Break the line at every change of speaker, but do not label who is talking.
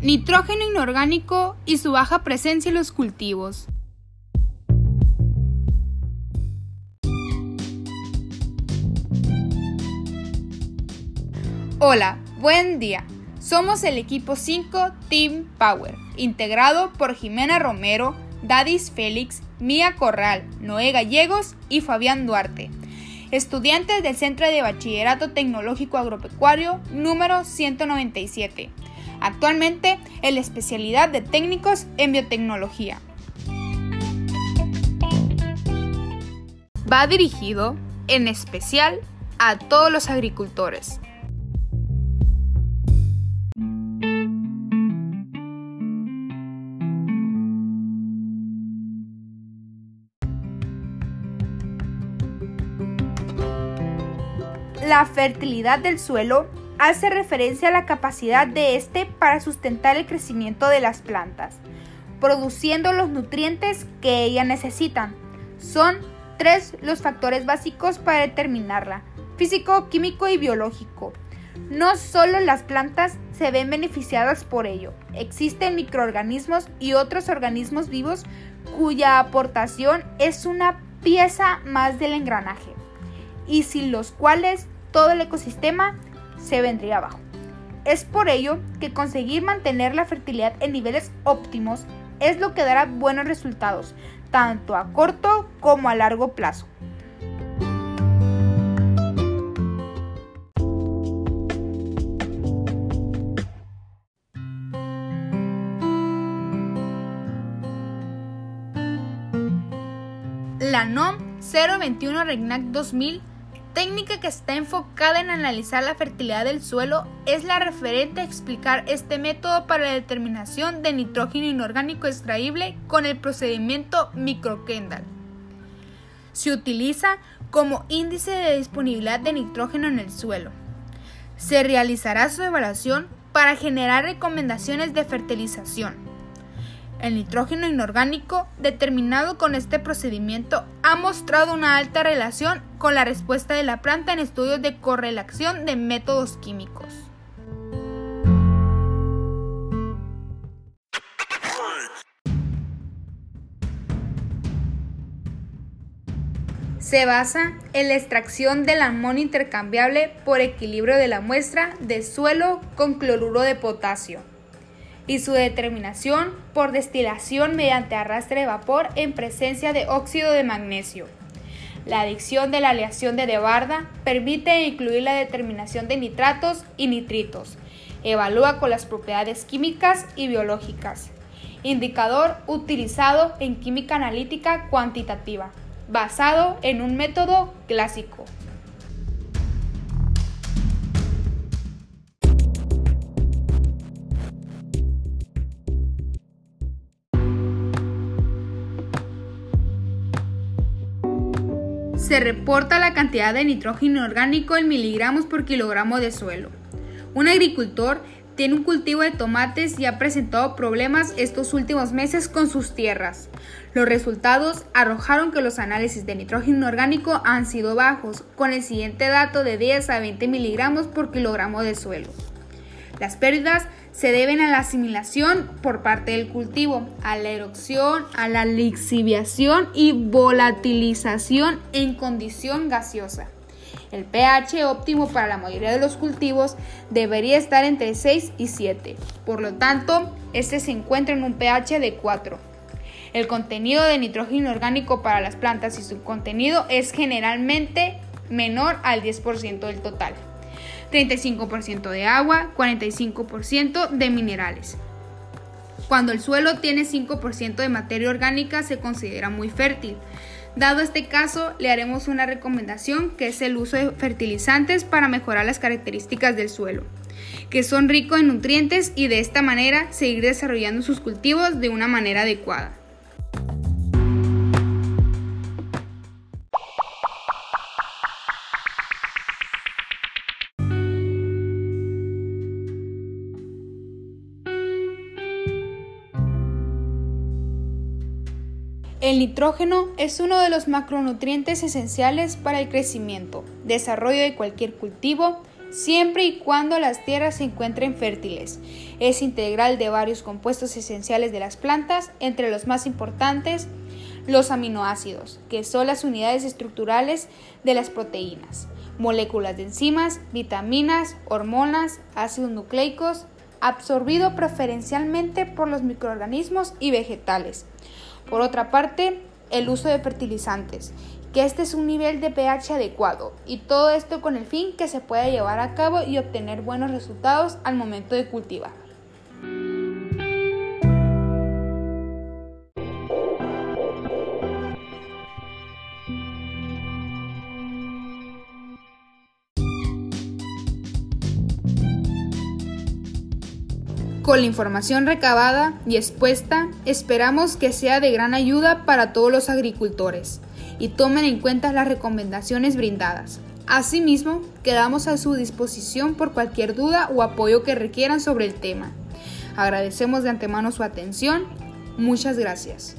Nitrógeno inorgánico y su baja presencia en los cultivos. Hola, buen día. Somos el equipo 5 Team Power, integrado por Jimena Romero, Dadis Félix, Mía Corral, Noé Gallegos y Fabián Duarte, estudiantes del Centro de Bachillerato Tecnológico Agropecuario número 197, actualmente en la especialidad de técnicos en biotecnología. Va dirigido, en especial, a todos los agricultores La fertilidad del suelo hace referencia a la capacidad de éste para sustentar el crecimiento de las plantas, produciendo los nutrientes que ellas necesitan. Son tres los factores básicos para determinarla, físico, químico y biológico. No solo las plantas se ven beneficiadas por ello, existen microorganismos y otros organismos vivos cuya aportación es una pieza más del engranaje, y sin los cuales todo el ecosistema se vendría abajo. Es por ello que conseguir mantener la fertilidad en niveles óptimos es lo que dará buenos resultados, tanto a corto como a largo plazo. La NOM 021 REGNAC 2000 técnica que está enfocada en analizar la fertilidad del suelo es la referente a explicar este método para la determinación de nitrógeno inorgánico extraíble con el procedimiento microkendall. Se utiliza como índice de disponibilidad de nitrógeno en el suelo. Se realizará su evaluación para generar recomendaciones de fertilización. El nitrógeno inorgánico, determinado con este procedimiento, ha mostrado una alta relación con la respuesta de la planta en estudios de correlación de métodos químicos. Se basa en la extracción del amonio intercambiable por equilibrio de la muestra de suelo con cloruro de potasio y su determinación por destilación mediante arrastre de vapor en presencia de óxido de magnesio. La adicción de la aleación de Debarda permite incluir la determinación de nitratos y nitritos. Evalúa con las propiedades químicas y biológicas. Indicador utilizado en química analítica cuantitativa, basado en un método clásico. Se reporta la cantidad de nitrógeno orgánico en miligramos por kilogramo de suelo. Un agricultor tiene un cultivo de tomates y ha presentado problemas estos últimos meses con sus tierras. Los resultados arrojaron que los análisis de nitrógeno orgánico han sido bajos, con el siguiente dato de 10 a 20 miligramos por kilogramo de suelo. Las pérdidas se deben a la asimilación por parte del cultivo, a la erupción, a la lixiviación y volatilización en condición gaseosa. El pH óptimo para la mayoría de los cultivos debería estar entre 6 y 7. Por lo tanto, este se encuentra en un pH de 4. El contenido de nitrógeno orgánico para las plantas y su contenido es generalmente menor al 10% del total. 35% de agua, 45% de minerales. Cuando el suelo tiene 5% de materia orgánica se considera muy fértil. Dado este caso, le haremos una recomendación que es el uso de fertilizantes para mejorar las características del suelo, que son ricos en nutrientes y de esta manera seguir desarrollando sus cultivos de una manera adecuada. El nitrógeno es uno de los macronutrientes esenciales para el crecimiento, desarrollo de cualquier cultivo, siempre y cuando las tierras se encuentren fértiles. Es integral de varios compuestos esenciales de las plantas, entre los más importantes los aminoácidos, que son las unidades estructurales de las proteínas, moléculas de enzimas, vitaminas, hormonas, ácidos nucleicos, absorbido preferencialmente por los microorganismos y vegetales. Por otra parte, el uso de fertilizantes, que este es un nivel de pH adecuado, y todo esto con el fin que se pueda llevar a cabo y obtener buenos resultados al momento de cultivar. Con la información recabada y expuesta, esperamos que sea de gran ayuda para todos los agricultores y tomen en cuenta las recomendaciones brindadas. Asimismo, quedamos a su disposición por cualquier duda o apoyo que requieran sobre el tema. Agradecemos de antemano su atención. Muchas gracias.